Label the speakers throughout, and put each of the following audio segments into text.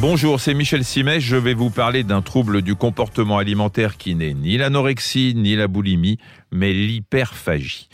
Speaker 1: Bonjour, c'est Michel Simès. Je vais vous parler d'un trouble du comportement alimentaire qui n'est ni l'anorexie ni la boulimie, mais l'hyperphagie.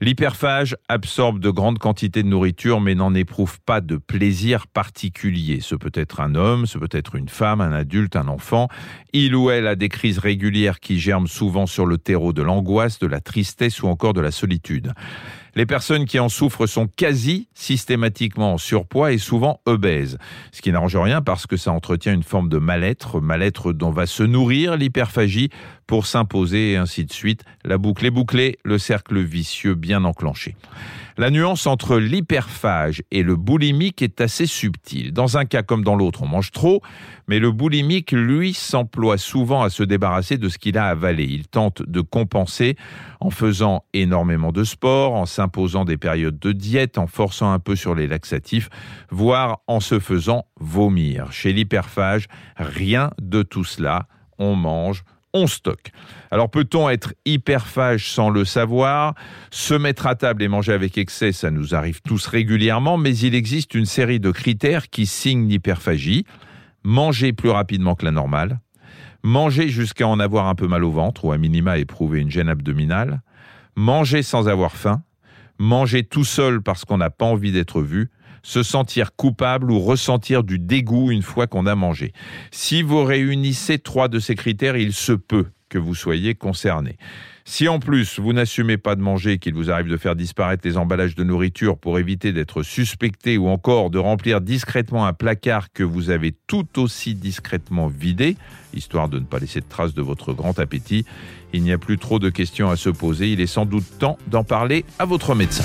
Speaker 1: L'hyperphage absorbe de grandes quantités de nourriture mais n'en éprouve pas de plaisir particulier. Ce peut être un homme, ce peut être une femme, un adulte, un enfant. Il ou elle a des crises régulières qui germent souvent sur le terreau de l'angoisse, de la tristesse ou encore de la solitude. Les personnes qui en souffrent sont quasi systématiquement en surpoids et souvent obèses, ce qui n'arrange rien parce que ça entretient une forme de mal-être, mal-être dont va se nourrir l'hyperphagie pour s'imposer et ainsi de suite. La boucle est bouclée, le cercle vicieux bien enclenché. La nuance entre l'hyperphage et le boulimique est assez subtile. Dans un cas comme dans l'autre, on mange trop, mais le boulimique, lui, s'emploie souvent à se débarrasser de ce qu'il a avalé. Il tente de compenser en faisant énormément de sport, en s'imposant des périodes de diète, en forçant un peu sur les laxatifs, voire en se faisant vomir. Chez l'hyperphage, rien de tout cela. On mange, on stocke. Alors peut-on être hyperphage sans le savoir? Se mettre à table et manger avec excès, ça nous arrive tous régulièrement, mais il existe une série de critères qui signent l'hyperphagie. Manger plus rapidement que la normale, manger jusqu'à en avoir un peu mal au ventre ou à minima éprouver une gêne abdominale, manger sans avoir faim, manger tout seul parce qu'on n'a pas envie d'être vu, se sentir coupable ou ressentir du dégoût une fois qu'on a mangé. Si vous réunissez trois de ces critères, il se peut que vous soyez concerné. Si en plus vous n'assumez pas de manger, qu'il vous arrive de faire disparaître les emballages de nourriture pour éviter d'être suspecté ou encore de remplir discrètement un placard que vous avez tout aussi discrètement vidé, histoire de ne pas laisser de traces de votre grand appétit, il n'y a plus trop de questions à se poser, il est sans doute temps d'en parler à votre médecin.